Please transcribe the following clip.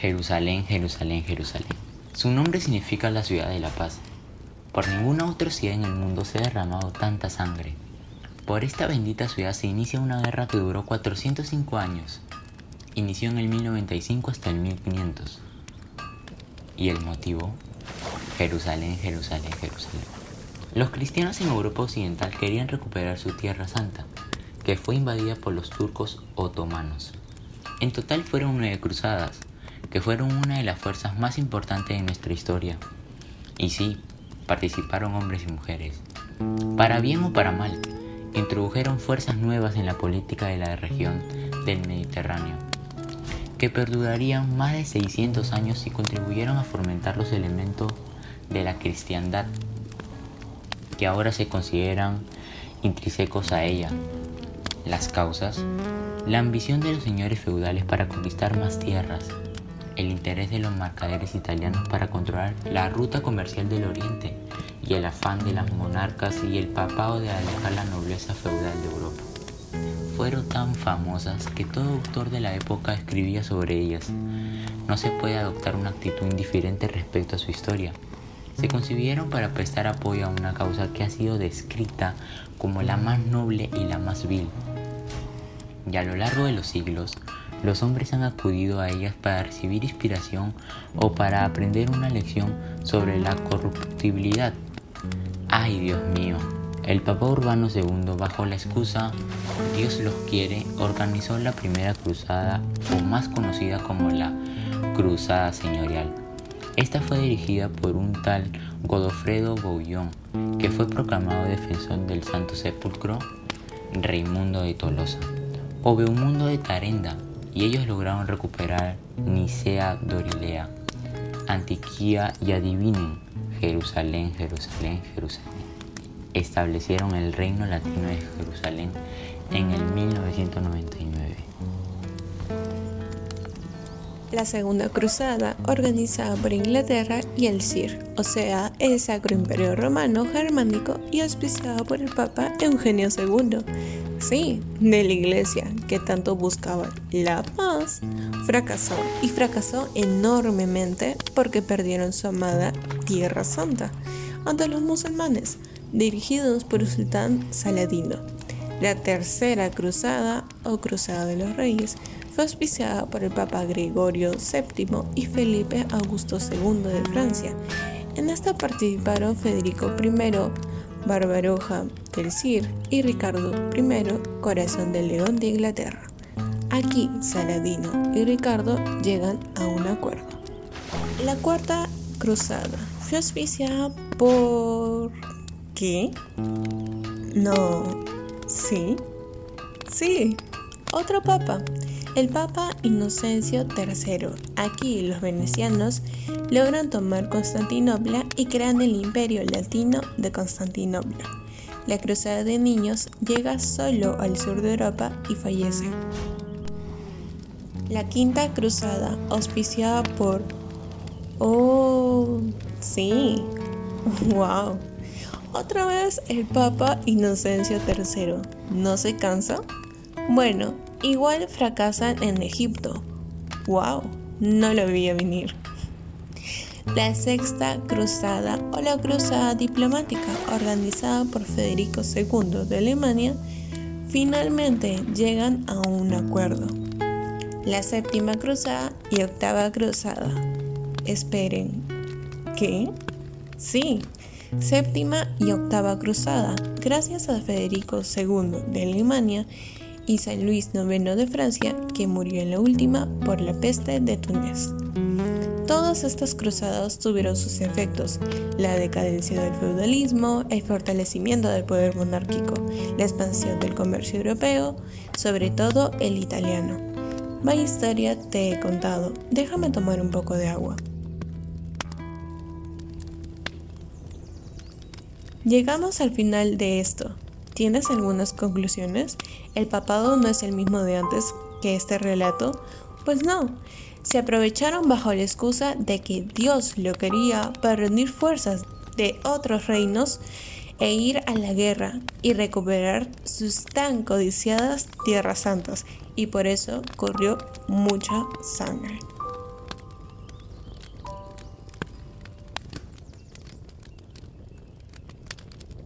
Jerusalén, Jerusalén, Jerusalén. Su nombre significa la ciudad de la paz. Por ninguna otra ciudad en el mundo se ha derramado tanta sangre. Por esta bendita ciudad se inicia una guerra que duró 405 años. Inició en el 1095 hasta el 1500. ¿Y el motivo? Jerusalén, Jerusalén, Jerusalén. Los cristianos en Europa Occidental querían recuperar su tierra santa, que fue invadida por los turcos otomanos. En total fueron nueve cruzadas, que fueron una de las fuerzas más importantes de nuestra historia. Y sí, participaron hombres y mujeres. Para bien o para mal, introdujeron fuerzas nuevas en la política de la región del Mediterráneo, que perdurarían más de 600 años y contribuyeron a fomentar los elementos de la cristiandad, que ahora se consideran intrínsecos a ella. Las causas, la ambición de los señores feudales para conquistar más tierras, el interés de los mercaderes italianos para controlar la ruta comercial del Oriente y el afán de las monarcas y el papado de alejar la nobleza feudal de Europa. Fueron tan famosas que todo autor de la época escribía sobre ellas. No se puede adoptar una actitud indiferente respecto a su historia. Se concibieron para prestar apoyo a una causa que ha sido descrita como la más noble y la más vil. Y a lo largo de los siglos, los hombres han acudido a ellas para recibir inspiración o para aprender una lección sobre la corruptibilidad. Ay Dios mío, el Papa Urbano II, bajo la excusa Dios los quiere, organizó la primera cruzada, o más conocida como la Cruzada Señorial. Esta fue dirigida por un tal Godofredo Bouillon, que fue proclamado defensor del Santo Sepulcro, Raimundo de Tolosa, o Beumundo de Tarenda, y ellos lograron recuperar Nicea Dorilea, Antiquía y adivinen, Jerusalén, Jerusalén, Jerusalén. Establecieron el reino latino de Jerusalén en el 1999. La Segunda Cruzada, organizada por Inglaterra y el CIR, o sea, el Sacro Imperio Romano Germánico y auspiciada por el Papa Eugenio II, sí, de la Iglesia, que tanto buscaba la paz, fracasó y fracasó enormemente porque perdieron su amada Tierra Santa ante los musulmanes, dirigidos por el sultán Saladino. La Tercera Cruzada, o Cruzada de los Reyes, fue auspiciada por el Papa Gregorio VII y Felipe Augusto II de Francia. En esta participaron Federico I, Barbaroja del Cir y Ricardo I, Corazón del León de Inglaterra. Aquí Saladino y Ricardo llegan a un acuerdo. La Cuarta Cruzada fue auspiciada por... ¿Qué? No. ¿Sí? Sí. Otro papa, el Papa Inocencio III. Aquí los venecianos logran tomar Constantinopla y crean el imperio latino de Constantinopla. La cruzada de niños llega solo al sur de Europa y fallece. La quinta cruzada, auspiciada por... Oh, sí. Wow. Otra vez el Papa Inocencio III. ¿No se cansa? Bueno, igual fracasan en Egipto. ¡Wow! No lo veía venir. La Sexta Cruzada o la Cruzada Diplomática, organizada por Federico II de Alemania, finalmente llegan a un acuerdo. La Séptima Cruzada y Octava Cruzada. Esperen, ¿qué? Sí, Séptima y Octava Cruzada, gracias a Federico II de Alemania y San Luis IX de Francia, que murió en la última por la peste de Túnez. Todas estas cruzadas tuvieron sus efectos, la decadencia del feudalismo, el fortalecimiento del poder monárquico, la expansión del comercio europeo, sobre todo el italiano. Vaya historia te he contado, déjame tomar un poco de agua. Llegamos al final de esto. ¿Tienes algunas conclusiones? ¿El papado no es el mismo de antes que este relato? Pues no, se aprovecharon bajo la excusa de que Dios lo quería para reunir fuerzas de otros reinos e ir a la guerra y recuperar sus tan codiciadas tierras santas y por eso corrió mucha sangre.